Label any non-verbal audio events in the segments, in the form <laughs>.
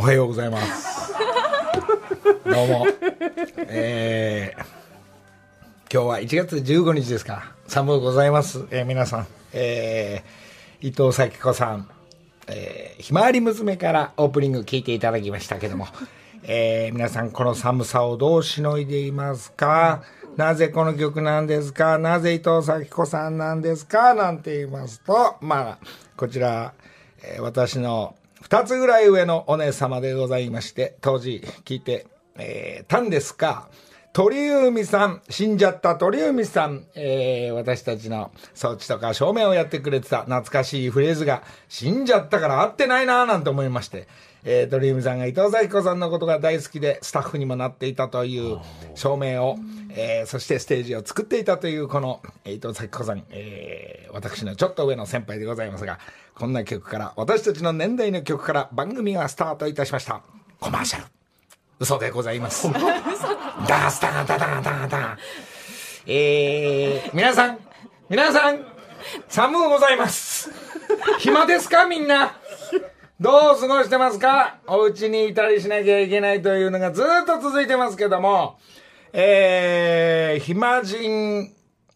おはようございます。<laughs> どうも。えー、今日は1月15日ですか。寒うございます。えー皆さん。えー、伊藤咲子さん、えー、ひまわり娘からオープニング聞いていただきましたけども、えー、皆さんこの寒さをどうしのいでいますかなぜこの曲なんですかなぜ伊藤咲子さんなんですかなんて言いますと、まあ、こちら、えー私の二つぐらい上のお姉様でございまして、当時聞いて、えーたんですか鳥海さん、死んじゃった鳥海さん、えー私たちの装置とか照明をやってくれてた懐かしいフレーズが、死んじゃったから合ってないなぁなんて思いまして、えー鳥海さんが伊藤咲子さんのことが大好きで、スタッフにもなっていたという照明を、えーそしてステージを作っていたという、この、えー伊藤咲子さん、えー私のちょっと上の先輩でございますが、こんな曲から、私たちの年代の曲から番組がスタートいたしました。コマーシャル。嘘でございます。<laughs> ダースタガダダガダガダえー、皆さん、皆さん、寒うございます。暇ですかみんな？どう過ごしてますか？お家にいたりしなきゃいけないというのがずっと続いてますけども、えー、暇人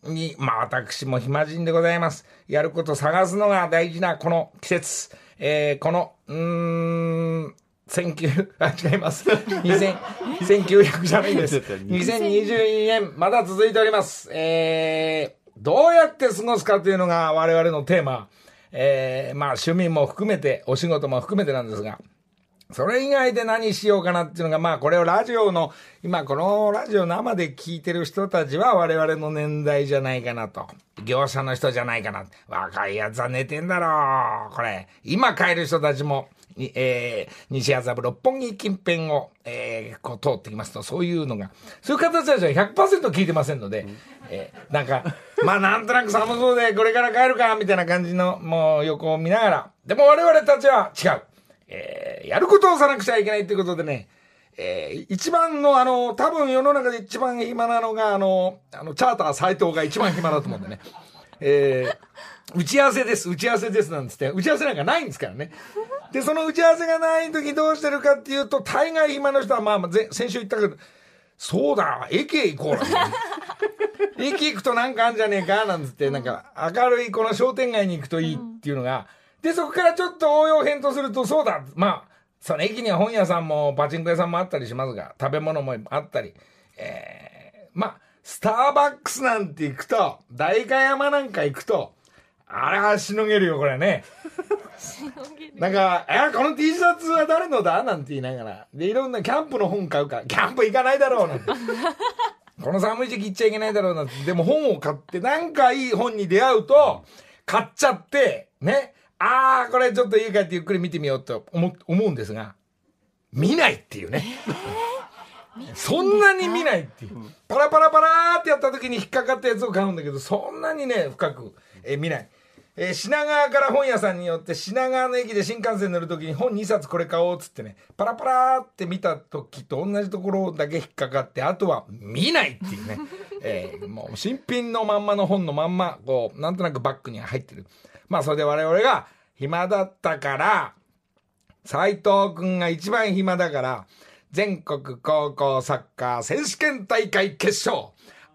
に、まあ私も暇人でございます。やること探すのが大事なこの季節、えー、この、うーん、19、あ、違います。2000 1900じゃないです。2022年、まだ続いております。えー、どうやって過ごすかというのが我々のテーマ。えー、まあ趣味も含めて、お仕事も含めてなんですが、それ以外で何しようかなっていうのが、まあこれをラジオの、今このラジオ生で聞いてる人たちは我々の年代じゃないかなと。業者の人じゃないかな。若いやつは寝てんだろう。これ。今帰る人たちも、にえー、西麻布六本木近辺を、えー、こう通ってきますと、そういうのが、そういう方たちは100%聞いてませんので、えー、なんか、まあなんとなく寒そうでこれから帰るか、みたいな感じの、もう横を見ながら、でも我々たちは違う。えーやることをさなくちゃいけないということでね、えー一番のあの、多分世の中で一番暇なのが、あの、あの、チャーター斎藤が一番暇だと思うんでね。えー打ち合わせです、打ち合わせですなんつって、打ち合わせなんかないんですからね。で、その打ち合わせがない時どうしてるかっていうと、大概暇の人は、まあ、先週言ったけど、そうだ、駅へ行こうなんて駅行くとなんかあんじゃねえかなんつって、なんか明るいこの商店街に行くといいっていうのが、で、そこからちょっと応用編とすると、そうだ、まあ、その駅には本屋さんもパチンコ屋さんもあったりしますが、食べ物もあったり、えー、まあ、スターバックスなんて行くと、代官山なんか行くと、あれはしのげるよ、これね。なんか、え、この T シャツは誰のだ？なんて言いながら。で、いろんなキャンプの本買うから、キャンプ行かないだろうなんて。この寒い時期行っちゃいけないだろうなって。でも本を買って、なんかいい本に出会うと、買っちゃって、ね。ああ、これちょっと家帰ってゆっくり見てみようと思思うんですが、見ないっていうね。そんなに見ないっていう。パラパラパラーってやった時に引っかかったやつを買うんだけど、そんなにね、深く、えー見ない。えー品川から本屋さんによって品川の駅で新幹線乗る時に本2冊これ買おうっつってね、パラパラーって見た時と同じところだけ引っかかって、あとは見ないっていうね。えーもう新品のまんまの本のまんま、こう、なんとなくバッグに入ってる。まあそれで我々が暇だったから、斉藤くんが一番暇だから、全国高校サッカー選手権大会決勝、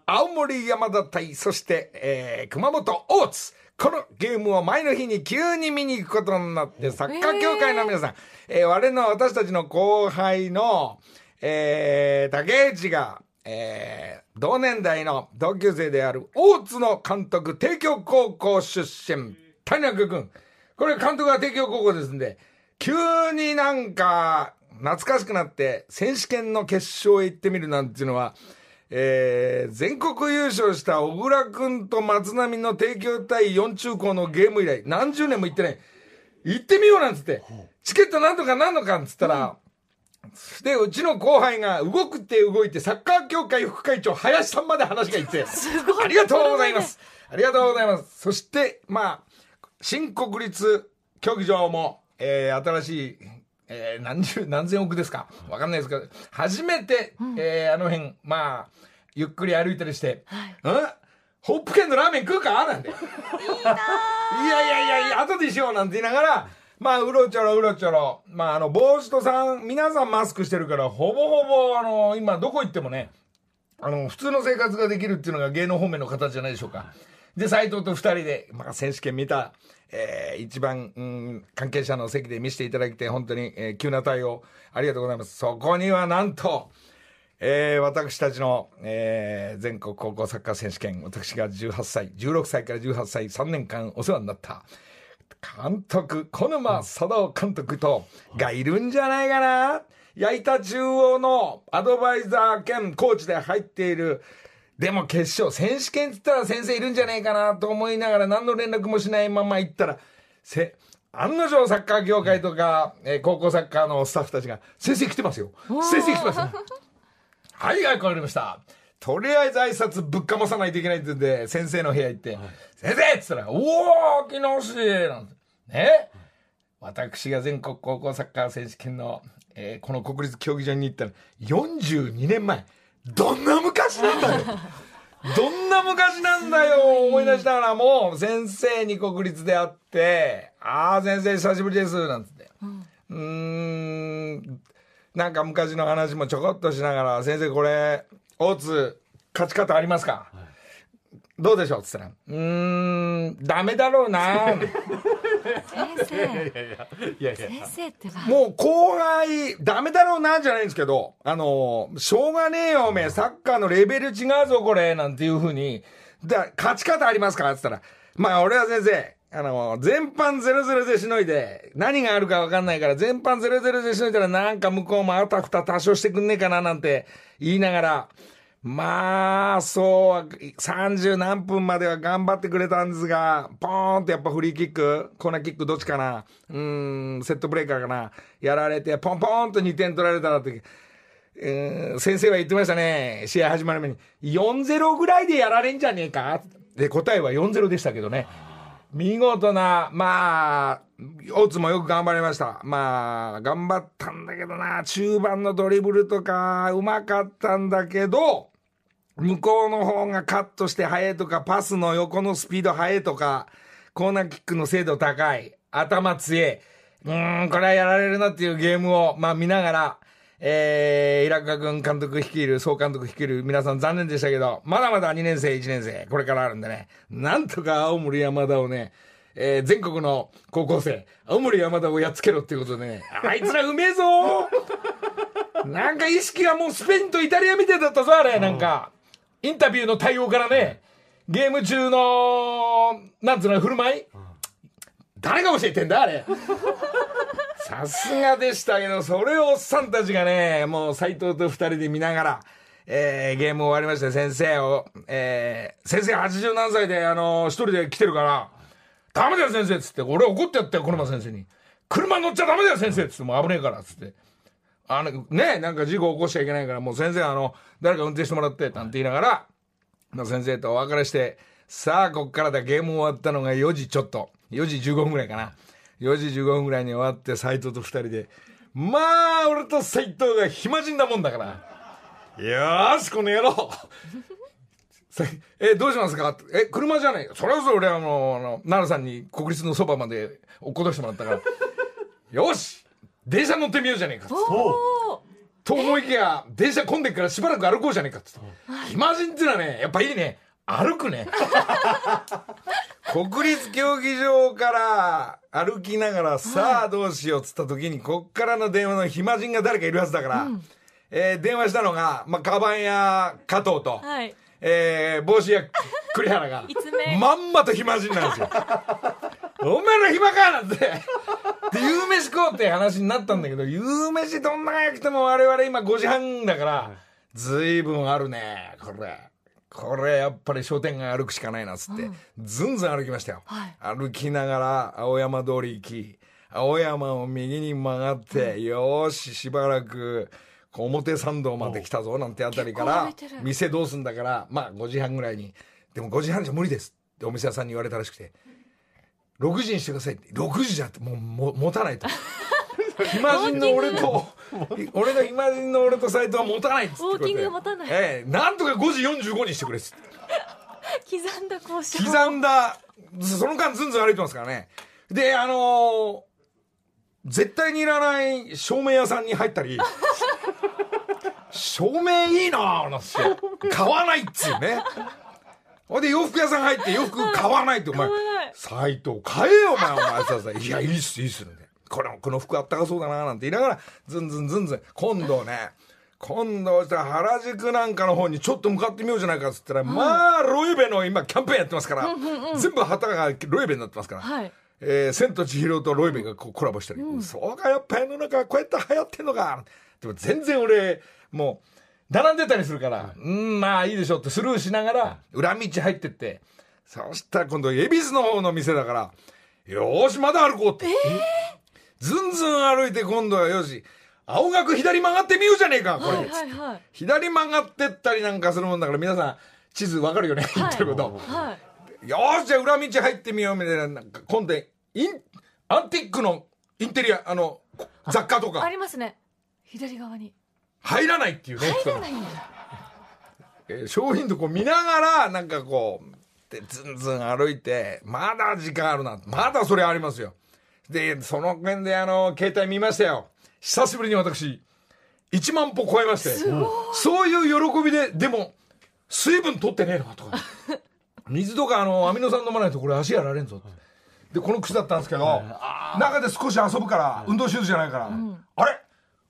青森山田対、そして、えー熊本大津。このゲームを前の日に急に見に行くことになって、サッカー協会の皆さん、えー我の私たちの後輩の、えー竹内が、えー同年代の同級生である大津の監督、帝京高校出身、谷中君。これ監督が帝京高校ですんで、急になんか懐かしくなって選手権の決勝へ行ってみるなんていうのは、えー、全国優勝した小倉君と松並の帝京対4中高のゲーム以来何十年も行ってない。行ってみようなんつって、チケットなんとかなんのかっつったら、で、うちの後輩が動くって動いて、サッカー協会副会長、林さんまで話がいって、<laughs> ありがとうございます。ありがとうございます。そして、まあ、新国立競技場も、えー新しい、えー何十、何千億ですかわかんないですけど、初めて、えーあの辺、まあ、ゆっくり歩いたりして、うん？ホップ県のラーメン食うか？なんて。<laughs> いやいやいやいや、後でしようなんて言いながら、まあ、うろちょろうろちょろ。まあ、あの、帽子とさん、皆さんマスクしてるから、ほぼほぼ、あの、今、どこ行ってもね、あの、普通の生活ができるっていうのが芸能方面の形じゃないでしょうか。で、斎藤と二人で、まあ、選手権見た、えー、一番、うん、関係者の席で見せていただいて、本当に、えー、急な対応、ありがとうございます。そこにはなんと、えー、私たちの、えー、全国高校サッカー選手権、私が18歳、16歳から18歳、3年間お世話になった、監督、小沼佐藤監督と、がいるんじゃないかな矢板中央のアドバイザー兼コーチで入っている、でも決勝、選手権って言ったら先生いるんじゃないかなと思いながら何の連絡もしないまま行ったら、せ、案の定サッカー業界とか、えー、高校サッカーのスタッフたちが、先生来てますよ。先生来てます、ね。はいはい、わかりました。とりあえず挨拶ぶっかまさないといけないって言うんで、先生の部屋行って、はい、先生っつったら、おお木下なんて。ね、私が全国高校サッカー選手権の、えー、この国立競技場に行ったら、42年前。どんな昔なんだよ。<laughs> どんな昔なんだよ思い出したらも。う先生に国立で会って、ああ、先生久しぶりです、なんつって。うん、ん、なんか昔の話もちょこっとしながら、先生これ、大津、勝ち方ありますか、はい、どうでしょうっつったら、うーん、ダメだろうな。先生。いやいやいや。先生ってもう後輩、ダメだろうなじゃないんですけど、あの、しょうがねえよ、おめえ、サッカーのレベル違うぞ、これ、なんていうふうに、だ勝ち方ありますかって言ったら、まあ俺は先生、あの、全般0-0でしのいで、何があるかわかんないから、全般0-0でしのいだらなんか向こうもあたふた多少してくんねえかななんて言いながら、まあ、そう、30何分までは頑張ってくれたんですが、ポーンってやっぱフリーキック、コーナーキックどっちかな、うん、セットブレーカーかな、やられて、ポンポーンと2点取られたらって、えー、先生は言ってましたね、試合始まる前に、4-0ぐらいでやられんじゃねえか。で、答えは4-0でしたけどね。見事な、まあ、大津もよく頑張りました。まあ、頑張ったんだけどな、中盤のドリブルとか、うまかったんだけど、向こうの方がカットして速いとか、パスの横のスピード速いとか、コーナーキックの精度高い、頭強い、うーん、これはやられるなっていうゲームを、まあ見ながら、えー、イラク君監督率いる、総監督率いる皆さん残念でしたけど、まだまだ2年生、1年生、これからあるんでね、なんとか青森山田をね、えー、全国の高校生、青森山田をやっつけろっていうことでね、あいつらうめえぞなんか意識がもうスペインとイタリアみたいだったぞ、あれ、なんか。インタビューの対応からね、ゲーム中の、なんつうの、振る舞い、誰が教えてんだ、あれ？<laughs> さすがでしたけど、それをおっさんたちがね、もう斎藤と二人で見ながら、えー、ゲーム終わりまして、先生を、えー、先生80何歳で、あのー、一人で来てるから、ダメだよ先生っつって、俺怒ってやったよ、小沼先生に。車乗っちゃダメだよ先生っつって、もう危ねえからっつって。あの、ね、なんか事故起こしちゃいけないから、もう先生あの、誰か運転してもらって、なんて言いながら、まあ、先生とお別れして、さあ、こっからだ、ゲーム終わったのが4時ちょっと。4時15分ぐらいかな。4時15分ぐらいに終わって、斎藤と二人で、まあ、俺と斎藤が暇人だもんだから、よし、この野郎。え、どうしますか？え、車じゃない。それこそ俺あの、あの、奈良さんに国立のそばまで落っことしてもらったから、よし。電車乗ってみようじゃねえかと思いきや、電車混んでからしばらく歩こうじゃねえかっつって。暇人ってのはね、やっぱいいね。歩くね。<laughs> 国立競技場から歩きながら、さあどうしようっつった時に、こっからの電話の暇人が誰かいるはずだから、うん、えー、電話したのが、まあ、カバンや加藤と、はい、えー、帽子や栗原が、<laughs> まんまと暇人なんですよ。<laughs> お前ら暇かなんて。で、夕飯食おうって話になったんだけど、夕飯どんな早くても我々今5時半だから、ずい。ぶんあるね、これ。これやっぱり商店街歩くしかないなっつって、うん、ずんずん歩きましたよ、はい、歩きながら青山通り行き青山を右に曲がって、うん、よししばらく表参道まで来たぞなんてあたりから店どうすんだからまあ5時半ぐらいに。でも5時半じゃ無理ですってお店屋さんに言われたらしくて6時にしてくださいって。6時じゃってもうも持たないと。<laughs> 暇人の俺と俺の暇人の俺と斎藤は持たないっつってウォーキング持たない。ええ。なんとか5時45にしてくれっつって。刻んだ交渉。刻んだその間ずんずん歩いてますからね。であのー、絶対にいらない照明屋さんに入ったり、<laughs> 照明いいなぁなんて、買わないっつうね。ほいで洋服屋さん入って <laughs> 洋服買わないって、お前斎藤買えよお前、お前ささ、いや、いいっす、いいっすね。これ、この服あったかそうだななんて言いながら、ずんずんずんずん、今度ね、今度したら原宿なんかの方にちょっと向かってみようじゃないかっつったら、まあ、ロエベの今キャンペーンやってますから、全部旗がロエベになってますから、はい。えー千と千尋とロイベがこうコラボしたり、そうか、やっぱ世の中こうやって流行ってんのか。でも全然俺、もう、並んでたりするから、うん、まあいいでしょってスルーしながら、裏道入ってって、そしたら今度、恵比寿の方の店だから、よーし、まだ歩こうって。ずんずん歩いて今度はよし、青学左曲がってみようじゃねえか、これ。はいはいはい。左曲がってったりなんかするもんだから、皆さん、地図わかるよね、言ってること。はい。よーし、じゃあ裏道入ってみようみたいな、なんか今度、イン、アンティックのインテリア、あの、雑貨とあか、りますね。左側に入らないっていうね。入らないんだえ品とこう見ながら、なんかこう、で、ずんずん歩いて、まだ時間あるな。まだそれありますよ。で、その辺であの、携帯見ましたよ。久しぶりに私、1万歩超えまして。そういう喜びで、でも、水分取ってねえのかとか。<laughs> 水とかあの、アミノ酸飲まないとこれ足やられんぞって。で、この口だったんですけど、中で少し遊ぶから、運動シューズじゃないから、あれ？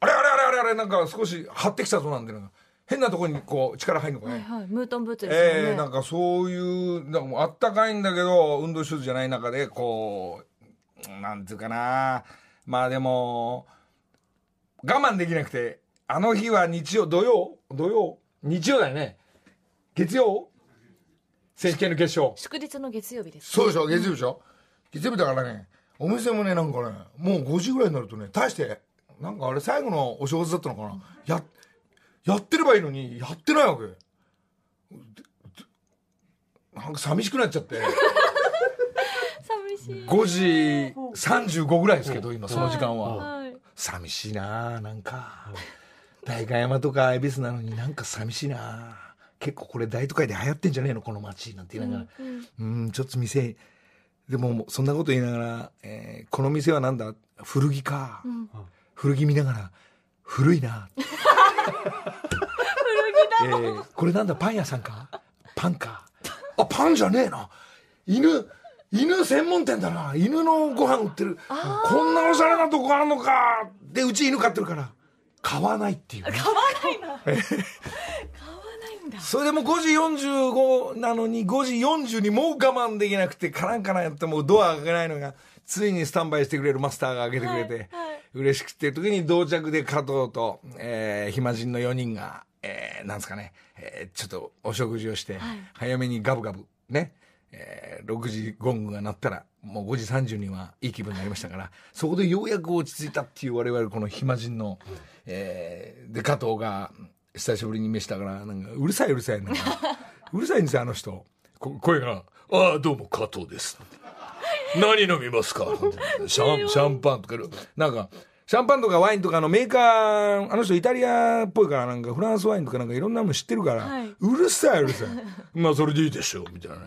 あれ？あれ？あれあれなんか少し張ってきたぞなんで、なんか変なところにこう力入んのかね。はいはいムートンブーツですよね、ええなんかそういう、なんかあったかいんだけど、運動シューズじゃない中で、こう、なんていうかな。まあでも、我慢できなくて、あの日は日曜、土曜土曜日曜だよね。月曜選手権の決勝。祝日の月曜日ですそうでしょ月曜日でしょ月曜日だからね、お店もね、なんかね、もう5時ぐらいになるとね、大して、なんかあれ最後のお正月だったのかな、や、やってればいいのに、やってないわけ。なんか寂しくなっちゃって、寂しい。5時35ぐらいですけど、今その時間は。はい。寂しいなあなんか。代官山とか恵比寿なのになんか寂しいな。あ結構これ大都会で流行ってんじゃねえの？この街なんて言いながら。うん、ちょっと店、でもそんなこと言いながら、えーこの店はなんだ？古着か、古着見ながら、古いな。えーこれなんだパン屋さんか？パンか。あ、パンじゃねえな。犬、犬専門店だな。犬のご飯売ってる。こんなおしゃれなとこあるのか。で、うち犬飼ってるから、買わないっていうね、買わないな買わないんだそれでも5時45なのに5時40にもう我慢できなくてカランカランやってもうドア開けないのがついにスタンバイしてくれるマスターが開けてくれて、はいはい嬉しくて時に到着で加藤と、えー、暇人の4人が、えー、なんですかね、えーちょっとお食事をして、はい。早めにガブガブね、えー6時ゴングが鳴ったらもう5時30にはいい気分になりましたからそこでようやく落ち着いたっていう我々この暇人の、えーで加藤が久しぶりに飯したからなんかうるさいうるさいなんかうるさいんですよあの人。こ声が「ああどうも加藤です」何飲みますか？シャンシャンパンとかなんかシャンパンとかワインとかのメーカーあの人イタリアっぽいからなんかフランスワインとかなんかいろんなの知ってるから、はい。うるさいうるさい。<laughs> まあそれでいいでしょうみたいな。ね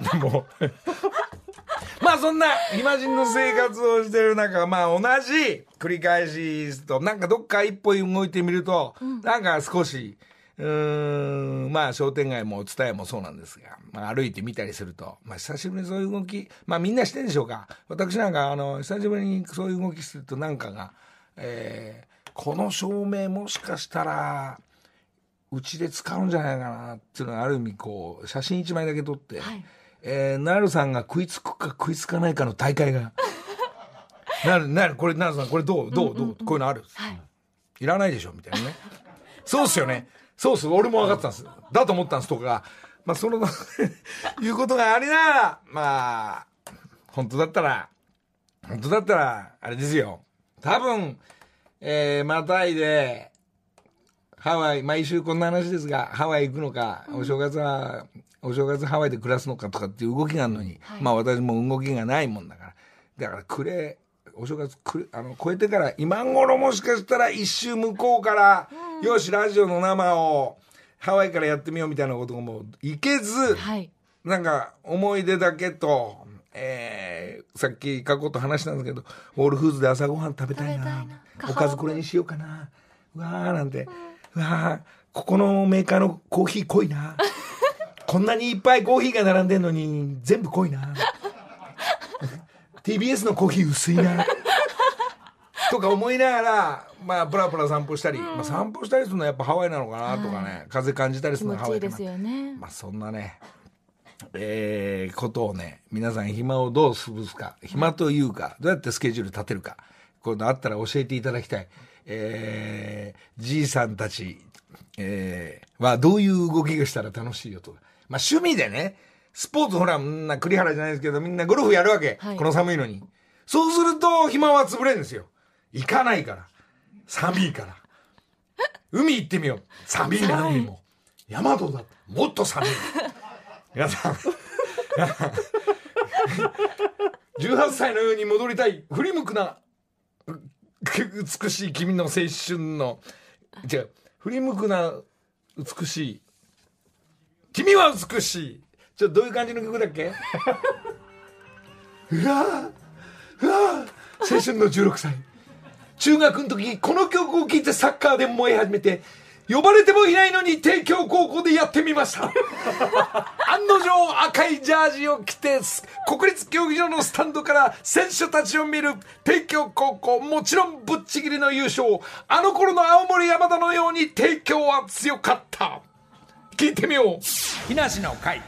でも <laughs> まあそんな暇人の生活をしてる中まあ同じ繰り返しとなんかどっか一歩動いてみると、なんか少しうーん。まあ商店街も蔦屋もそうなんですが、まあ、歩いてみたりすると、まあ、久しぶりにそういう動きまあみんなしてるでしょうか？私なんかあの久しぶりにそういう動きするとなんかが、えーこの照明もしかしたらうちで使うんじゃないかなっていうのがある意味こう写真一枚だけ撮って、はい。えー、なるさんが食いつくか食いつかないかの大会が <laughs> なるなるこれなるさんこれどうどうどう、こういうのある？はい。いらないでしょみたいなね。そうっすよね。そうっす。俺も分かってたんです。だと思ったんですとか。まあ、その、<laughs> いうことがありながら、まあ、本当だったら、本当だったら、あれですよ。多分、えー、またいで、ハワイ、毎週こんな話ですが、ハワイ行くのか、お正月は、お正月ハワイで暮らすのかとかっていう動きがあるのに、はいまあ私も動きがないもんだから。だから、くれ、お正月くれ、あの、超えてから、今頃もしかしたら一周向こうから、よし、ラジオの生を、ハワイからやってみようみたいなこともいけず、はいなんか思い出だけと、えー、さっき過去と話したんですけど、オールフーズで朝ごはん食べたいな。おかずこれにしようかな。うわーなんて。うわーここのメーカーのコーヒー濃いな。<laughs> こんなにいっぱいコーヒーが並んでんのに全部濃いな。TBS のコーヒー薄いな。<laughs> とか思いながら、まあ、プラプラ散歩したり、まあ、散歩したりするのはやっぱハワイなのかなとかね、風感じたりす気るのはハワイかないいですよね。まあそんなね、えー、ことをね、皆さん暇をどう潰すか、暇というか、どうやってスケジュール立てるか、こういうのあったら教えていただきたい。えー、じいさんたち、えー、はどういう動きがしたら楽しいよとか。まあ趣味でね、スポーツほら、みんな栗原じゃないですけど、みんなゴルフやるわけ。はいこの寒いのに。そうすると暇は潰れるんですよ。行かないから。寒いから。海行ってみよう。寒いな、海も。山戸だ。もっと寒い。皆さん、18歳のように戻りたい、振り向くな、う美しい君の青春の、違う、振り向くな、美しい。君は美しい。ちょっとどういう感じの曲だっけ？うわぁ、うわぁ、青春の16歳。中学の時、この曲を聴いてサッカーで燃え始めて、呼ばれてもいないのに帝京高校でやってみました。案の定赤いジャージを着て、国立競技場のスタンドから選手たちを見る帝京高校、もちろんぶっちぎりの優勝。あの頃の青森山田のように帝京は強かった。聞いてみよう。木梨の会。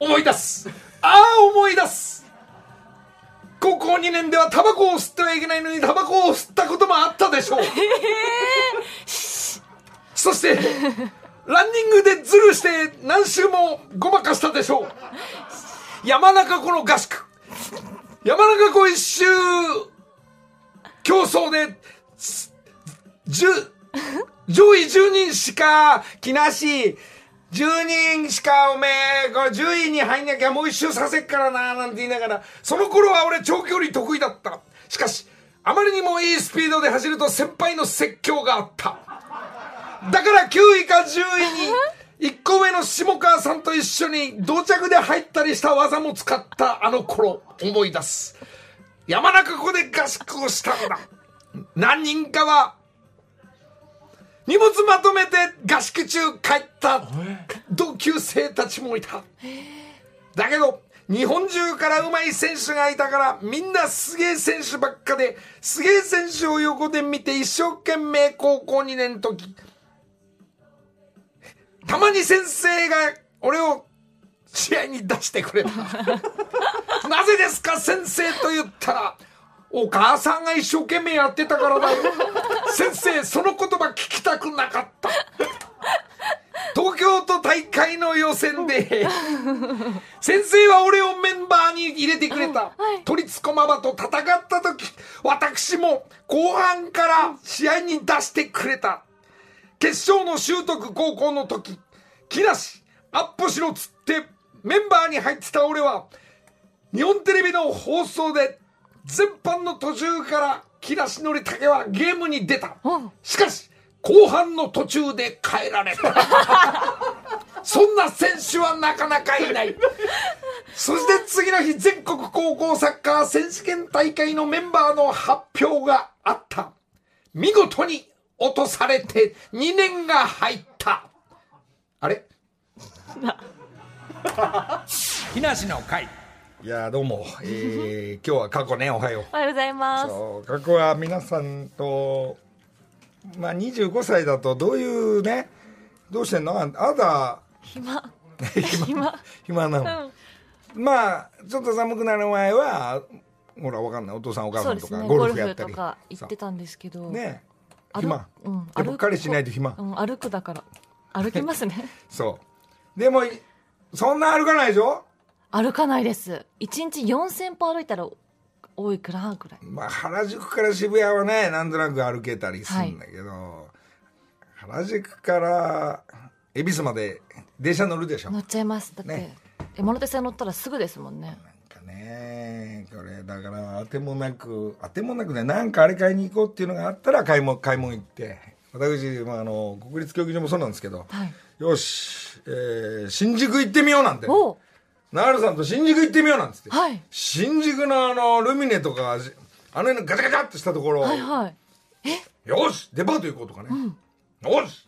思い出す。ああ、思い出す。高校2年ではタバコを吸ってはいけないのにタバコを吸ったこともあったでしょう。<laughs> そして、ランニングでズルして何周もごまかしたでしょう。山中湖の合宿。山中湖一周競争で、す十上位10人しか、木梨、10人しかおめえ、これ10位に入んなきゃもう一周させっからな、なんて言いながら、その頃は俺長距離得意だった。しかし、あまりにもいいスピードで走ると先輩の説教があった。だから9位か10位に、1個上の下川さんと一緒に同着で入ったりした技も使ったあの頃、思い出す。山中湖で合宿をしたんだ。何人かは、荷物まとめて合宿中帰った同級生たちもいた。だけど、日本中から上手い選手がいたから、みんなすげえ選手ばっかで、すげえ選手を横で見て一生懸命高校2年の時、たまに先生が俺を試合に出してくれた。<laughs> なぜですか先生と言ったら、お母さんが一生懸命やってたからだよ。先生、その言葉聞きたくなかった。東京都大会の予選で、先生は俺をメンバーに入れてくれた。都立駒場と戦った時、私も後半から試合に出してくれた。決勝の習得高校の時、木梨、アッポしろっつってメンバーに入ってた俺は、日本テレビの放送で全般の途中から木梨憲武はゲームに出た。おしかし後半の途中で変えられた。<laughs> そんな選手はなかなかいない。そして次の日全国高校サッカー選手権大会のメンバーの発表があった。見事に落とされて2年が入った。あれ？木梨の会いやどうも、えー、今日は過去ねおはよう。おはようございます。そう過去は皆さんとまあ25歳だとどういうねどうしてんの？ああなた。暇。<laughs> 暇。暇。暇なの、まあちょっと寒くなる前はほらわかんない。お父さんお母さんですね。ゴゴルフやったり。とか行ってたんですけど。ね。歩暇、うんやっぱ彼氏いないと暇、うん、歩くだから。歩きますね。<laughs> そう。でもいそんな歩かないでしょ？歩かないです。一日4000歩歩いたら多いくらいくらい。まあ原宿から渋谷はねなんとなく歩けたりするんだけど、原宿から恵比寿まで電車乗るでしょ乗っちゃいます。だって、ね山手線乗ったらすぐですもんね。なんかねこれだから当てもなく当てもなくねなんかあれ買いに行こうっていうのがあったら買い物買い物行って私、まあ、あの国立競技場もそうなんですけど、はい。よし、えー新宿行ってみようなんておうナルさんと新宿行ってみようなんつって、はい。新宿のあのルミネとかあの辺のガチャガチャってしたところ、はいはい。よしデパート行こうとかね、よし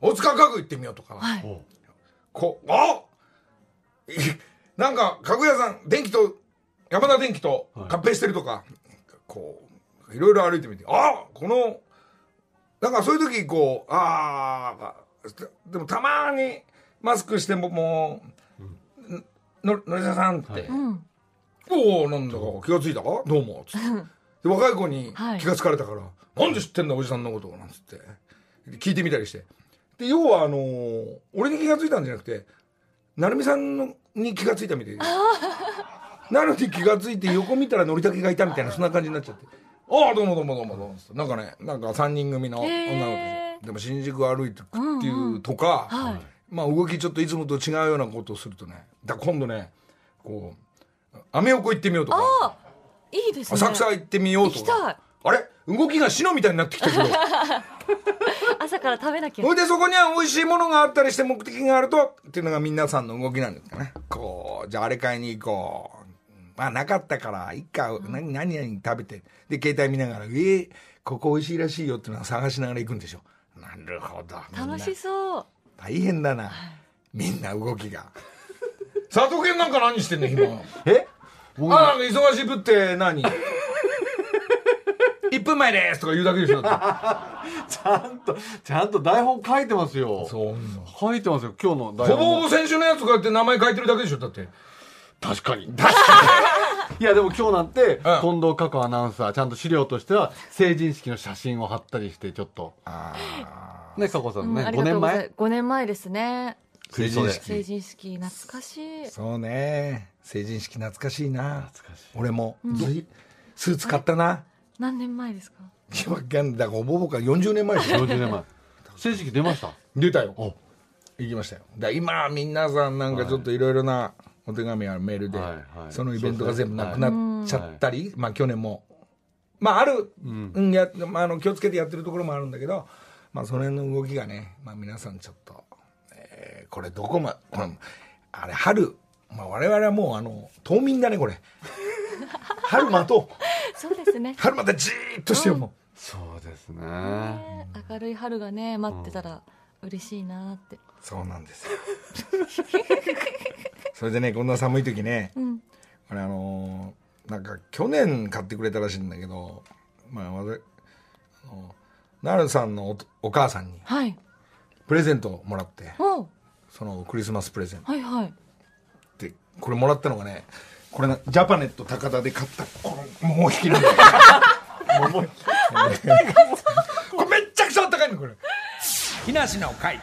大塚家具行ってみようとか、はい。こあ？い <laughs> なんか家具屋さん電気と山田電機と合併してるとか、こういろいろ歩いてみて。あ？このなんかそういう時こうああでもたまにマスクしてももう「ののりささん」って「うんおおなんだ。か気がついた？かどうも」つって。<laughs> で若い子にはい。気がつかれたから「なんで知ってんだおじさんのこと」なんつって。聞いてみたりして。で要はあのー俺に気がついたんじゃなくて成美さんのに気がついたみたいで。<laughs> なのに気がついて横見たらのりたけがいたみたいなそんな感じになっちゃって「ああどうもどうもどうもどうも」つって。なんかねなんか3人組の女の子でも新宿歩いてくっていうとか、はいまあ動きちょっといつもと違うようなことをするとねだ今度ねこうアメ横行ってみようとか。あいいですね。浅草行ってみようとか。あれ？動きがシノみたいになってきたけど <laughs> 朝から食べなきゃ。それでそこには美味しいものがあったりして目的があるとっていうのが皆さんの動きなんですかね。こうじゃああれ買いに行こう。まあなかったからいっか何何々食べて。で携帯見ながら「えー、ここ美味しいらしいよ」っていうのを探しながら行くんでしょ。なるほど。楽しそう大変だな。みんな動きが。佐藤健なんか何してんの？今。え？僕あなんか忙しぶって何？<laughs> 1分前ですとか言うだけでしょ <laughs> ちゃんとちゃんと台本書いてますよ。そう書いてますよ今日の台ほぼほ本ぼ先週のやつこうやって名前書いてるだけでしょだって。確かに。<laughs> いやでも今日なんて、うん。近藤佳子アナウンサーちゃんと資料としては成人式の写真を貼ったりしてちょっと。あね佳子さんね、うんあり5年前？5年前ですね。成人式。成人式懐かしい。そうね。成人式懐かしいな。懐かしい。俺も、ずいスーツ買ったな。何年前ですか？いやだからほぼほぼから40年前ですよ40年前。成人式出ました？出たよ。お。行きましたよ。だから今皆さんなんかちょっといろいろなお手紙やメールで、はいはい。そのイベントが全部なくなっちゃったり、まあ去年もまあある、うんやまあ、あの気をつけてやってるところもあるんだけど、まあ、その辺の動きがね、まあ、皆さんちょっと、えーこれどこまこれあれ春、まあ、我々はもうあの冬眠だねこれ。<laughs> 春待とう。そうですね。春までじーっとしてよもう、そうですね。ね明るい春がね待ってたら嬉しいなって。そうなんですよ。<laughs> それでねこんな寒い時ね、うん。これあのーなんか去年買ってくれたらしいんだけどまあわざあのなるさんのおお母さんにはい。プレゼントをもらってそのクリスマスプレゼント。はいはい。ってこれもらったのがねこれなジャパネット高田で買ったこの桃引きなんだよ。<laughs> 桃引き。これめっちゃくちゃあったかいのこれ。木梨の会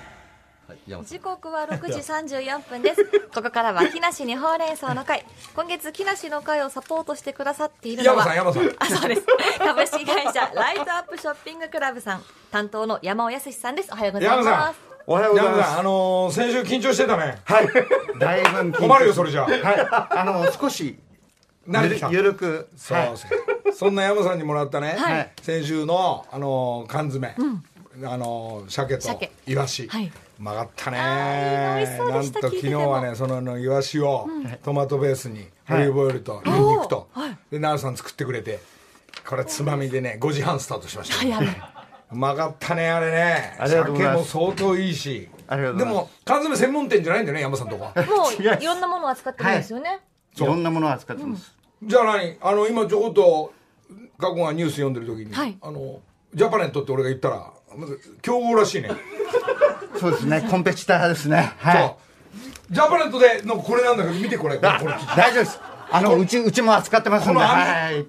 時刻は <laughs> 6時34分です。<laughs> ここからは木梨にほうれん草の会。今月木梨の会をサポートしてくださっているの山はさん山さん。あそうです。<laughs> 株式会社ライトアップショッピングクラブさん担当の山尾康さんです。おはようござい山さんますおはようございます。山さんあのー先週緊張してたね。はい。だいぶ緊張。困るよそれじゃあ。はい。あの少し慣れてきた。ゆるく。そう、はい。そんな山さんにもらったね、はい。先週の、あのー缶詰、あのー鮭と鮭。イワシ、はいうまかったね。なんと昨日はねそのあのイワシをトマトベースにオリーブオイルとニンニクと、はい。で奈良さん作ってくれて。これつまみでね5時半スタートしましたよ、早めうまかったねあれね。ありがとうございます。鮭も相当いいし。でも缶詰専門店じゃないんだよね山さんとこもう違いろんなものを扱ってるんですよね、い。ろんなものを扱ってます。じゃあ何？あの今ちょこっと過去がニュース読んでる時に、はい。あのジャパネットって俺が言ったらまず競合らしいね、そうですね。コンペティターですね。はそうジャパネットでのこれなんだけど見てこれこれ大丈夫です。あのうちうちも扱ってますんで。はい。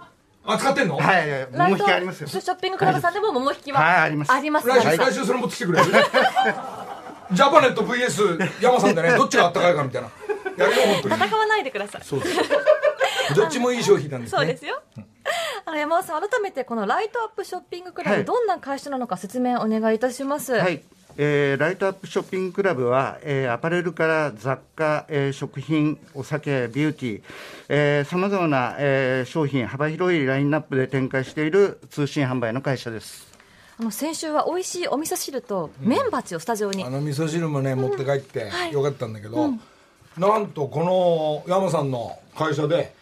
扱ってんの、はい。ラ桃引きありますよ。ショッピングクラブさんでも桃引きは、はいありますあります来週来週それ持ってきてくれる？<laughs> ジャパネット VS 山さんでね <laughs> どっちがあったかいかみたいなやるよ本当に戦わないでくださいそうですどっちもいい商品なんですねそうですよ。あの山尾さん、改めてこのライトアップショッピングクラブ、はいどんな会社なのか説明お願いいたします。はい。えーライトアップショッピングクラブは、えーアパレルから雑貨、えー食品、お酒、ビューティー、さまざまな、えー商品、幅広いラインナップで展開している通信販売の会社です。あの先週は美味しいお味噌汁と麺鉢をスタジオに。あの味噌汁もね持って帰ってはい。よかったんだけど、なんとこの山さんの会社で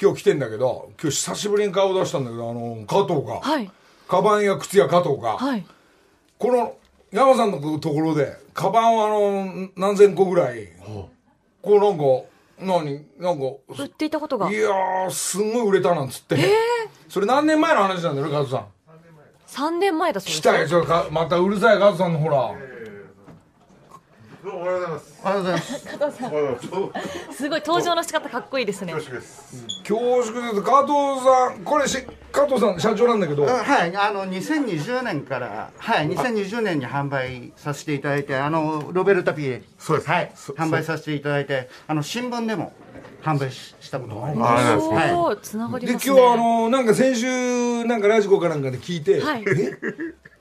今日来てんだけど今日久しぶりに顔出したんだけどあの加藤が、はい。カバンや靴や加藤が、はい。この山さんのところでカバンをあの何千個ぐらい。こうなんか何？なんか売っていたことが。いやーすんごい売れたなんつって、それ何年前の話なんだよね加藤さん。3年前だそうです来たよまたうるさい加藤さんのほらおはようございます。ありがとうございます。おはようございます。<laughs> すごい登場の仕方かっこいいですね。恐縮です。恐縮です。加藤さんこれし加藤さん社長なんだけど。あはい、あの2020年から、はい、2020年に販売させていただいて、あのロベルタピエリ、そうです。はい、そ販売させていただいて、あの新聞でも販売ししたことがあります。ありがとうござい。つながりでますね。今日あのなんか先週なんかラジコかなんかで聞いて、はい。え？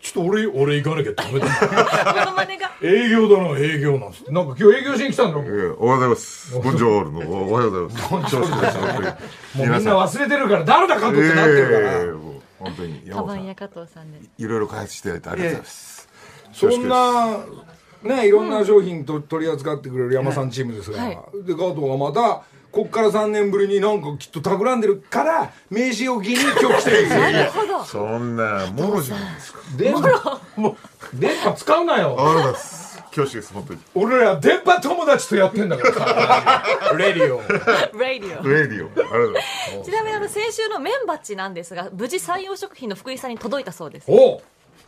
ちょっと俺俺行かなきゃダメだ <laughs> 営業だな営業なんつってなんか今日営業しに来たんだろえーおはようございます。ボンジョールのおはようございます。恐縮です。本当に。もうみんな忘れてるから誰だ加藤ってなってるから、えーもう本当にカ山本さんバンや加藤さんでいろいろ開発していただいてありがとうございます。そんなねいろんな商品と取り扱ってくれる山さんチームですが、はいで加藤がまたこっから3年ぶりになんかきっと企んでるから名刺を機に今日来てるんですよ。<laughs> なるほど。です。そんなもろじゃないですか。電波電波使うなよ。ありがす。恐縮です本当に。俺ら電波友達とやってんだから。さ <laughs> レディオ。 radio。radio。ちなみにあの先週の缶バッジなんですが無事サンヨー食品の福井さんに届いたそうです。おう。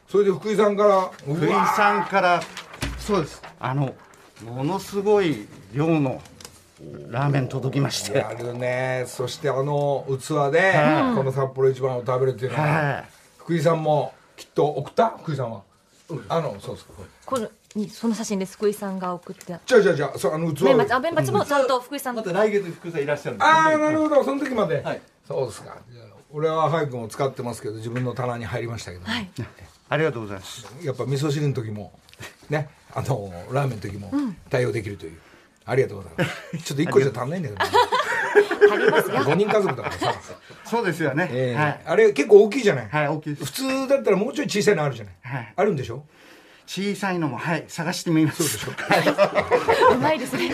それで福井さんから福井さんから、そうです、あのものすごい量のラーメン届きまして、あるね。そしてあの器でこの札幌一番を食べるっていうのは、はい、福井さんもきっと送った？福井さんは、あのそうですかこのにその写真です。福井さんが送って。じゃあじゃあじゃあそうあの器麺バッジあ麺バッジもちゃんと福井さん。また来月福井さんいらっしゃるんですああなるほど。その時まで、はい。そうですか。俺は早くも使ってますけど自分の棚に入りましたけど、はい。ありがとうございます。やっぱ味噌汁の時もねあのラーメンの時も対応できるという、ありがとうございます。ちょっと1個じゃ足んないんだけど、ね、足りますよ5人家族だからさ、そうですよね、えーはい、あれ結構大きいじゃない、はい、大きいで普す。通だったらもうちょい小さいのあるじゃない、はい。あるんでしょ？小さいのも、はい、探してみます。そうでしょ？うまいですね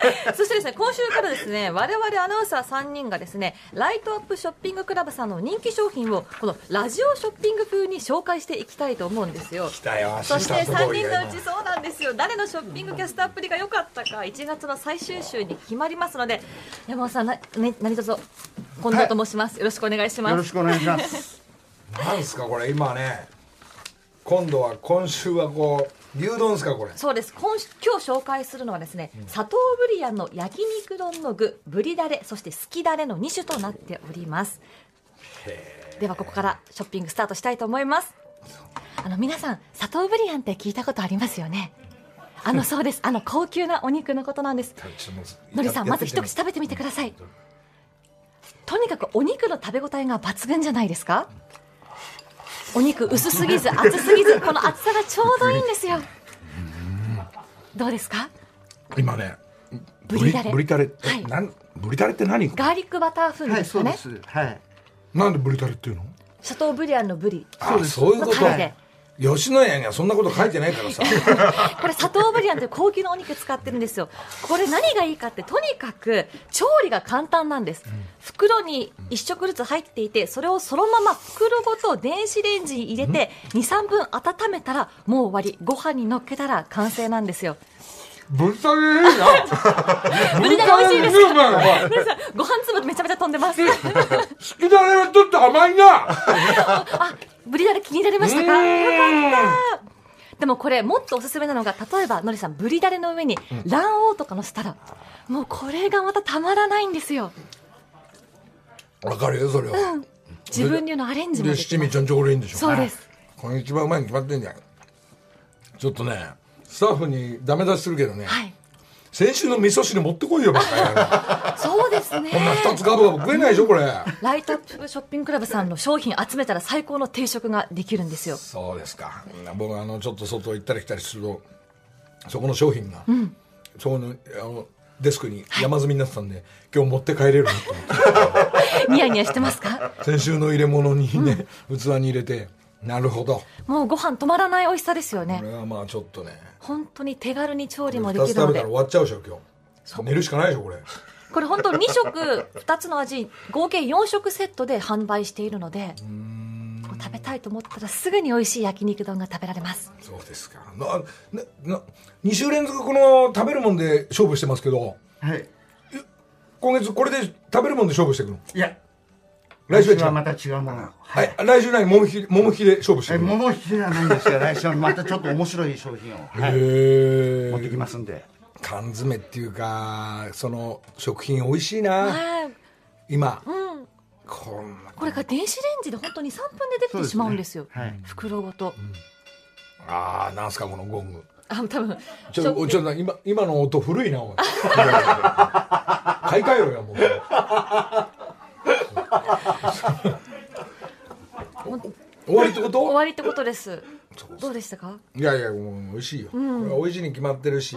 <laughs> そしてですね今週からですね我々アナウンサー3人がですねライトアップショッピングクラブさんの人気商品をこのラジオショッピング風に紹介していきたいと思うんですよ。来たよそしてアシスタント3人のうちそうなんですよ。誰のショッピングキャストアプリが良かったか1月の最終週に決まりますので山本さんな、ね、何卒近藤と申します、よろしくお願いしまよろすしくお願いします。<laughs> なんですかこれ今ね。今度は今週はこう牛丼ですかこれ？そうです。今週今日紹介するのはですね、砂糖ブリアンの焼肉丼の具ブリダレそしてすきだれの2種となっております。ではここからショッピングスタートしたいと思います。あの皆さん砂糖ブリアンって聞いたことありますよね？<laughs> あのそうです。あの高級なお肉のことなんです。のりさんまず一口食べてみてください。とにかくお肉の食べ応えが抜群じゃないですか？お肉薄すぎず厚すぎずこの厚さがちょうどいいんですよ。どうですか？今ねブリダレ。ブリタレえはい。なんブリタレって何？ガーリックバター風味はい、ですかね、そうです。はい。なんでブリタレっていうの？シャトーブリアンのブリ。あそういうこと。のタレ。で吉野家にはそんなこと書いてないからさ。<laughs> これ砂糖ブリアンという高級なお肉使ってるんですよ。これ何がいいかってとにかく調理が簡単なんです、袋に1食ずつ入っていてそれをそのまま袋ごと電子レンジに入れて23分温めたらもう終わり。ご飯に乗っけたら完成なんですよ。ブリタレいいなブリダレ美味しいですうまいおい皆さんご飯粒めちゃめちゃ飛んでます。好きだねはちょっと甘いな。あ <laughs> ブリダレ気に入られましたかよかったでもこれもっとおすすめなのが例えばのりさんブリダレの上に卵黄とかのせたらもうこれがまたたまらないんですよ。わかるよそれは。自分流のアレンジもで七味ちょんちょこれいいんでしょそうです。これ一番うまいに決まってんじゃん。ちょっとねスタッフにダメ出しするけどね、はい先週の味噌汁持ってこいよばっかりやそうですね。こんな二つガブガブ食えないでしょこれ。ライトアップショッピングクラブさんの商品集めたら最高の定食ができるんですよ。そうですか。僕あのちょっと外行ったり来たりするとそこの商品が、そこのあのデスクに山積みになってたんで、今日持って帰れるなと思って <laughs> ニヤニヤしてますか？先週の入れ物にね、器に入れてなるほど。もうご飯止まらない美味しさですよね。これはまあちょっとね本当に手軽に調理もで2つ食べたらきるので終わっちゃうでしょ今日。寝るしかないでしょこれ。これ本当2食2つの味合計4食セットで販売しているので食べたいと思ったらすぐに美味しい焼肉丼が食べられます。そうですか。ななな2週連続この食べるもんで勝負してますけど。はい。今月これで食べるもんで勝負していくの？いや来週はまた違うもの。はい、来週何桃引き桃引きで勝負してえいくの物引きではないんですが来週はまたちょっと面白い商品を、はい、へ持ってきえますんで。缶詰っていうかその食品美味しいな。はい。今。うん。こんな。これが電子レンジで本当に3分でできてしまうんですよ。すね。はい。袋ごと。ああなんすかこのゴングあ多分。ちょちょっと今今の音古いなおい。<laughs> 買い替えろよもう終わりってこと？終わりってことです。どうでしたか？いやいやもう美味しいよ、これは美味しいに決まってるし、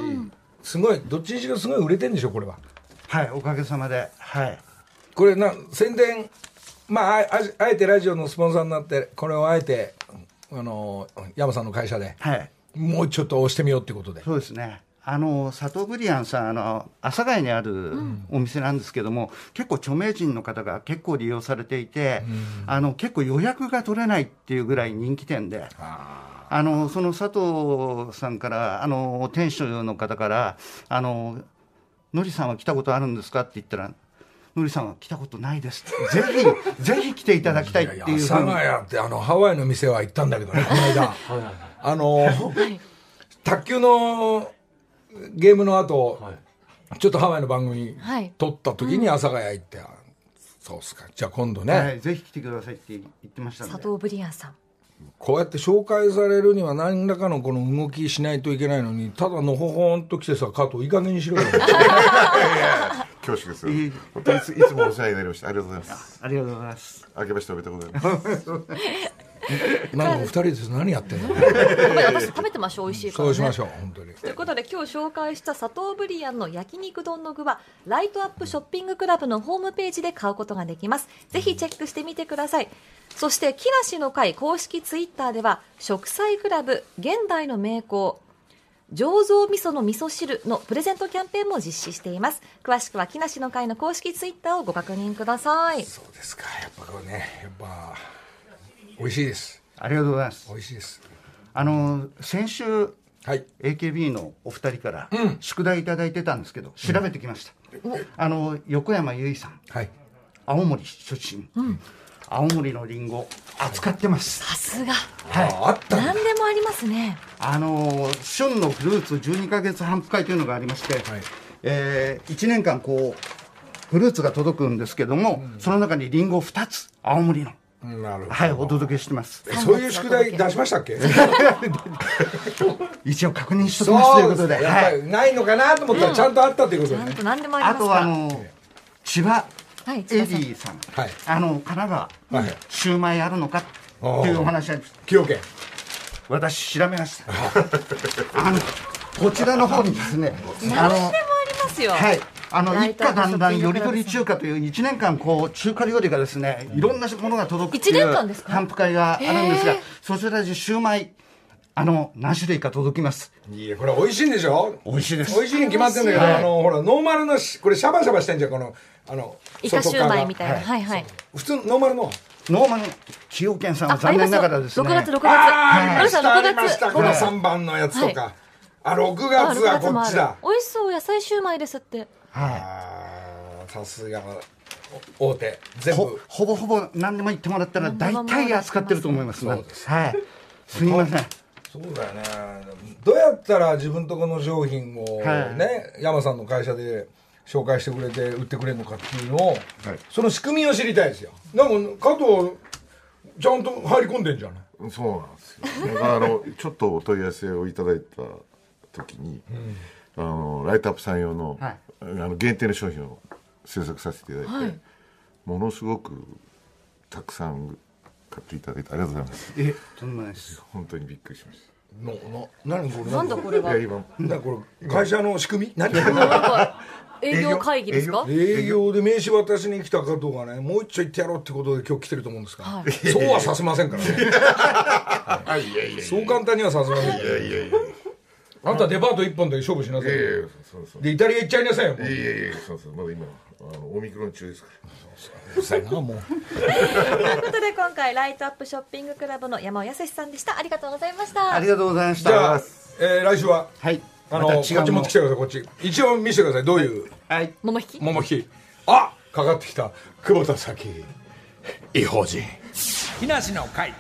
すごいどっちにしろすごい売れてんでしょこれは。はいおかげさまで。はい。これな宣伝まああああえてラジオのスポンサーになってこれをあえてあの山さんの会社ではい。もうちょっと押してみようってことで。そうですねあの佐藤ブリアンさんあの阿佐ヶ谷にあるお店なんですけども、結構著名人の方が結構利用されていて、あの結構予約が取れないっていうぐらい人気店であのその佐藤さんからあの店主の方からあの「のりさんは来たことあるんですか?」って言ったら「のりさんは来たことないです」ぜひ <laughs> ぜひ来ていただきたいっていう阿佐ヶ谷ってあのハワイの店は行ったんだけどねこの間。あの卓球のゲームの後、ちょっとハワイの番組はい。撮った時に阿佐ヶ谷行って、そうっすか。じゃあ今度ね、はい、ぜひ来てくださいって言ってましたんで。佐藤ブリアンさん。こうやって紹介されるには何らかのこの動きしないといけないのにただのほほんと来てさ加藤いい加減にしろよ。恐縮ですよいい本当にいついつもお世話になりました。ありがとうございます。ありがとうございます。明けましておめでとうございます <laughs> <laughs> なんかお二人です何やってんの？やっぱり私食べてましょう美味しいから、ね、そうしましょう本当に。ということで今日紹介した佐藤ブリアンの焼肉丼の具はライトアップショッピングクラブのホームページで買うことができます。ぜひチェックしてみてください。そして木梨の会公式ツイッターでは食材クラブ現代の名工醸造味噌の味噌汁のプレゼントキャンペーンも実施しています。詳しくは木梨の会の公式ツイッターをご確認ください。そうですか。やっぱこれねやっぱ美味しいです。ありがとうございます。美味しいです。あの先週はい。AKB のお二人から宿題いただいてたんですけど、調べてきました、あの横山由依さん。はい。青森出身、青森のりんご扱ってます。さすが。ああった何でもありますね。あの旬のフルーツ12ヶ月頒布会というのがありまして、はい。え1年間こうフルーツが届くんですけども、その中にりんご2つ青森のなるほど、はいお届けしてます。えそういう宿題出しましたっけ？<laughs> 一応確認しておきますということで。やっぱはい。りないのかなと思ったらちゃんとあったっていうことでね。ちゃんと何でもありまあとはあの千葉はいエディさん、はい。あの神奈川、はいシューマイあるのかっていうお話なんです崎陽軒私調べました。<laughs> あのこちらの方にですねあの何でもありますよ。はいあの一家トアップだんだんよりどり中華という1年間こう中華料理がですねいろんなものが届くって一いう年間ですか？頒布会があるんですがそちらでシューマイあの何種類か届きます。いやこれ美味しいんでしょ？美味しいです。美味しいに決まってんだけど、はい。あのほらノーマルのしこれシャバシャバしてんじゃんこのあのイカシューマイみたいな。はい。はいはい。普通のノーマルの？ノーマル崎陽軒さんは残念ながらですね。6月6月。ああ6りましたこの月3番のやつとか、はあ6あ月はこっちだ。美味しそう野菜シューマイですってはあーさすがお大手。い全部。ほほぼほぼ何でも言ってもらったら大体扱ってると思います。そうです。はい。すみません。そうだよね。どうやったら自分とこの商品をはい。ね、山さんの会社で紹介してくれて売ってくれるのかっていうのを、その仕組みを知りたいですよ。なんか加藤ちゃんと入り込んでんじゃない？そうなんですよ。あのちょっとお問い合わせをいただいた時に、あのライトアップさん用の,、はい。あの限定の商品を制作させていただいて、はい。ものすごくたくさん買っていただいてありがとうございます。えとんでもないです。本当にびっくりしましのの何これ？なんだこれ？はたいや今。何これ？会社の仕組み？何？<laughs> なんか営業会議ですか？営業？で名刺渡しに来た加藤がね。もう一丁言ってやろうってことで今日来てると思うんですから、はい。そうはさせませんからね。<laughs> あい。そう簡単にはさせません。いやいやいやあんたデパート一本で勝負しなさいやいやそうそう。でイタリア行っちゃいなさいよ。もういやいやいやそうそう。まだ今あのオミクロン中ですから。うるさいなもう。ということで今回ライトアップショッピングクラブの山尾康さんでした。ありがとうございました。ありがとうございましじゃあた。、えー来週ははい。あの、また違うこっち持ってきてくださいこっち。一応見せてください。どういう？はい。桃引き？桃引き。あかかってきた。久保田早紀。異邦人。木梨の会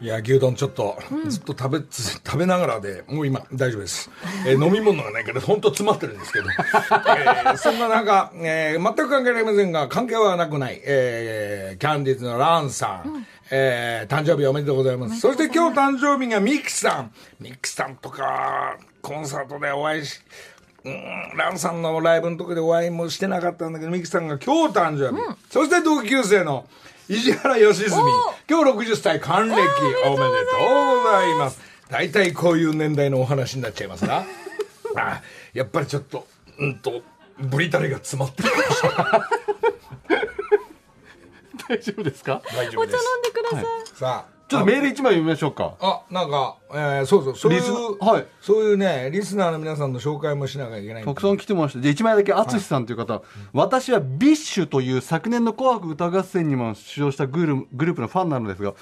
いや牛丼ちょっと、ずっと食べつ <laughs> 食べながらでもう今大丈夫です、えー飲み物がないから本当詰まってるんですけど、えーそんな中、えー全く関係ありませんが関係はなくない、えーキャンディーズのランさん、えー誕生日おめでとうございます。そして今日誕生日がミキさん。ミキさんとかコンサートでお会いしうんランさんのライブの時でお会いもしてなかったんだけどミキさんが今日誕生日、そして同級生の石原良純。今日60歳還暦。おめでとうございます。大体こういう年代のお話になっちゃいますが。<laughs> あやっぱりちょっとうんとブリタレが詰まってる。<laughs> 大丈夫ですか？大丈夫です。お茶飲んでください、さあちょっとメール一枚読みましょうか。あなんか、えーそうそうそういうはい。そういうねリスナーの皆さんの紹介もしなきゃいけないんでたくさん来てました。じゃあ1枚だけ、淳さんという方、私は BiSH という昨年の紅白歌合戦にも出場したグルグループのファンなのですが、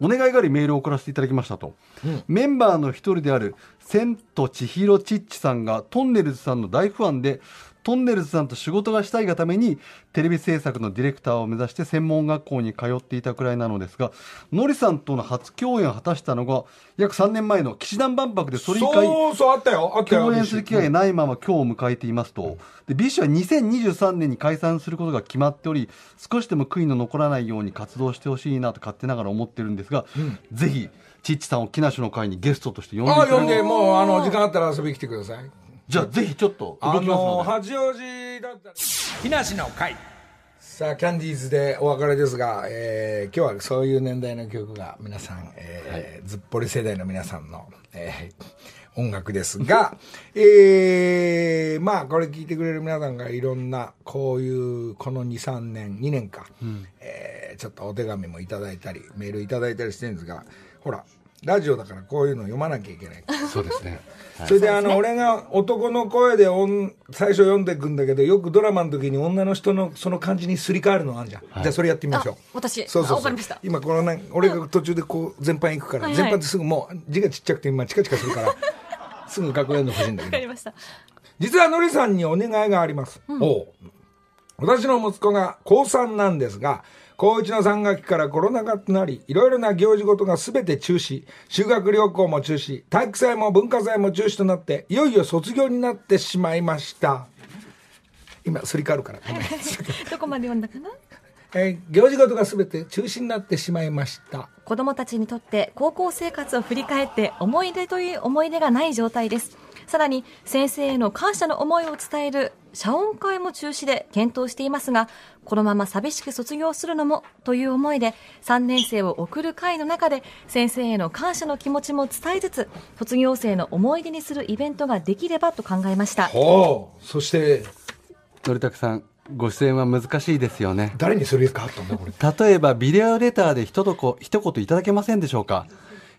お願いがありメールを送らせていただきましたと。メンバーの一人である、セントチヒロ・チッチさんがとんねるずさんの大ファンで、とんねるずさんと仕事がしたいがためにテレビ制作のディレクターを目指して専門学校に通っていたくらいなのですがノリさんとの初共演を果たしたのが約3年前の氣志團万博でそれ以来そうそうあったよあったよ共演する機会がないまま今日を迎えていますと、で BiSH は2023年に解散することが決まっており、少しでも悔いの残らないように活動してほしいなと勝手ながら思ってるんですが、ぜひ、チッチさんを木梨の会にゲストとして呼んでいあただいて、呼んでもうあの時間あったら遊びに来てくださいじゃあぜひちょっとあ動きますのので。八王子だったら。木梨の会。さあキャンディーズでお別れですが、えー今日はそういう年代の曲が皆さん、えーずっぽり世代の皆さんの、えー音楽ですが、<laughs> えーまあこれ聞いてくれる皆さんがいろんなこういうこの23年2年か、えーちょっとお手紙もいただいたりメールいただいたりしてるんですがほらラジオだからこういうの読まなきゃいけない。そうですね。<laughs> それであの、俺が男の声で音最初読んでいくんだけどよくドラマの時に女の人のその感じにすり替わるのあるじゃん、じゃあそれやってみましょう。あ私そうそうかりました。今このね俺が途中でこう全般行くから、はいはい。全般ってすぐもう字がちっちゃくて今チカチカするから <laughs> すぐ学園の欲しいんだけどわかりました。実はのりさんにお願いがあります、おう。私の息子が高3なんですが高1の3学期からコロナ禍となりいろいろな行事事が全て中止。修学旅行も中止。体育祭も文化祭も中止となっていよいよ卒業になってしまいました。今すり替わるから。<laughs> どこまで読んだかな？<laughs> えー行事事が全て中止になってしまいました。子供たちにとって高校生活を振り返って思い出という思い出がない状態です。さらに先生への感謝の思いを伝える謝恩会も中止で検討していますがこのまま寂しく卒業するのもという思いで3年生を送る会の中で先生への感謝の気持ちも伝えつつ卒業生の思い出にするイベントができればと考えました。ほう。そしてのりたくさん、ご出演は難しいですよね。誰にするかあったんだこれ。例えばビデオレターで一言一言いただけませんでしょうか、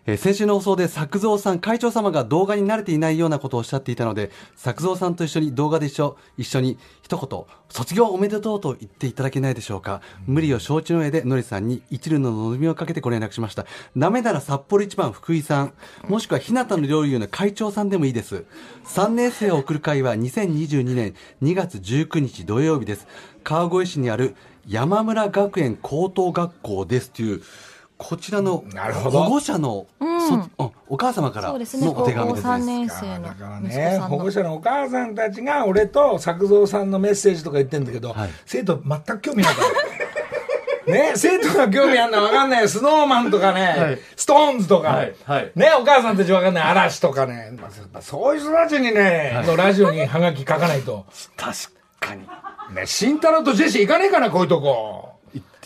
えー先週の放送で作蔵さん会長様が動画に慣れていないようなことをおっしゃっていたので作蔵さんと一緒に動画で一緒一緒に一言卒業おめでとうと言っていただけないでしょうか。無理を承知の上でのりさんに一縷の望みをかけてご連絡しました。ダメなら札幌一番福井さん。もしくは日向の料理湯の会長さんでもいいです。3年生を送る会は2022年2月19日土曜日です。川越市にある山村学園高等学校ですというこちらの保護者の、そあお母様からのそうですね。お手紙です。高校3ね。年生のだからね保護者のお母さんたちが俺と作蔵さんのメッセージとか言ってんだけど、はい。生徒全く興味ないから <laughs> ね生徒が興味あるのは分かんないよ。スノーマンとかね、はい。ストーンズとか、はい。はい。ねお母さんたち分かんない。嵐とかね、まあそういう人たちにね、のラジオにハガキ書かないと。確かに。ね慎太郎とジェシー行かねえかなこういうとこ。言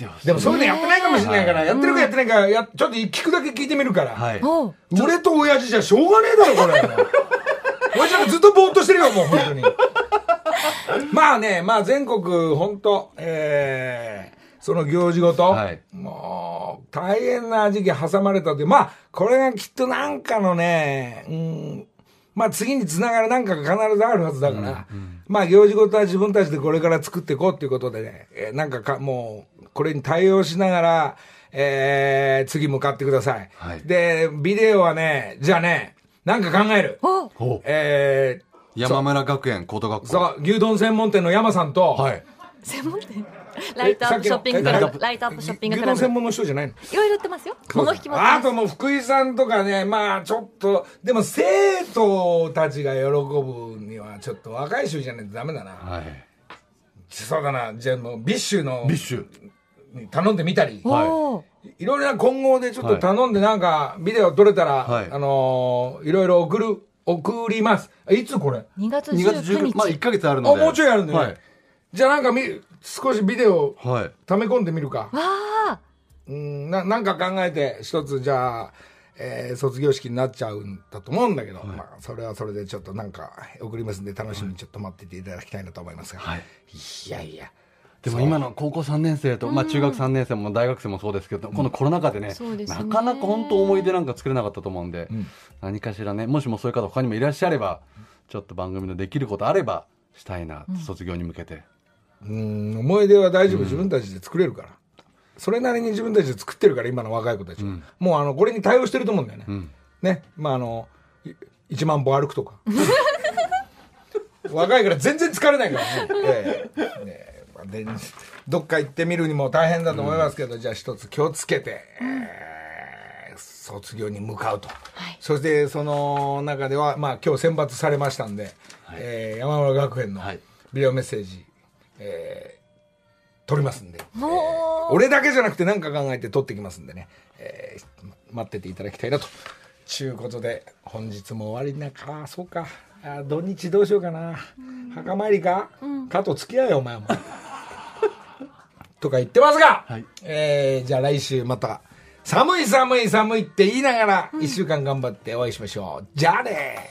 って。でもそういうのやってないかもしれないから、やってるかやってないかやちょっと聞くだけ聞いてみるから、はい。俺と親父じゃしょうがねえだろ、これ。親父なんかずっとぼーっとしてるよ、もう、本当に。まあね、まあ全国、本当えー、その行事ごと、はいもう、大変な時期挟まれたという、まあ、これがきっとなんかのね、うん、まあ次につながるなんかが必ずあるはずだから、まあ行事事は自分たちでこれから作っていこうっていうことでね、えーなんかかもう、これに対応しながら、えー次向かってください。はいで、ビデオはね、じゃあね、なんか考える。おほうえー山村学園高等学校。そう、牛丼専門店の山さんと、はい。専門店？<laughs> ライトアップショッピングクラブ。ライトアップショッピングクラブ。専門の人じゃないの？ろいろ売ってますよ。物引きも。あともう福井さんとかね、まあちょっと、でも生徒たちが喜ぶにはちょっと若い人じゃないとダメだな。はい。そうだな、じゃあもう BiSHの BiSH。に頼んでみたり、おーいろいろな混合でちょっと頼んでなんかビデオ撮れたら、はいあのーいろいろ送る、送ります。いつこれ？2月2月19 19日。まあ1ヶ月あるあ、ので。もうちょいあるんでね。はい。じゃあなんかみ、少しビデオはい。溜め込んでみるか。わあ。うんななんか考えて一つじゃあ、えー卒業式になっちゃうんだと思うんだけど、まあ、それはそれでちょっとなんか送りますんで楽しみにちょっと待ってていただきたいなと思いますが、はい。いやいやでも今の高校3年生と、まあ中学3年生も大学生もそうですけど、このコロナ禍でね、ねなかなか本当思い出なんか作れなかったと思うんで、何かしらね、もしもそういう方他にもいらっしゃれば、ちょっと番組のできることあれば、したいな、卒業に向けて。うん思い出は大丈夫、自分たちで作れるから。それなりに自分たちで作ってるから今の若い子たちは、もうあのこれに対応してると思うんだよね、ん。ね。まああのい1万歩歩くとか。<laughs> 若いから全然疲れないから。ね <laughs> ええ。ねえまあでどっか行ってみるにも大変だと思いますけど、じゃあ一つ気をつけて、えー卒業に向かうと、そしてその中では、まあ、今日選抜されましたんで、えー山村学園のはい。ビデオメッセージ、えー撮りますんで、も俺だけじゃなくて何か考えて撮ってきますんでね、えー待ってていただきたいなと。ちゅうことで、本日も終わりなか、そうか。あ土日どうしようかな。墓参りか、かと付き合えよ、お前も。とか言ってますが、はい。えーじゃあ来週また、寒い寒い寒いって言いながら、一週間頑張ってお会いしましょう。じゃあね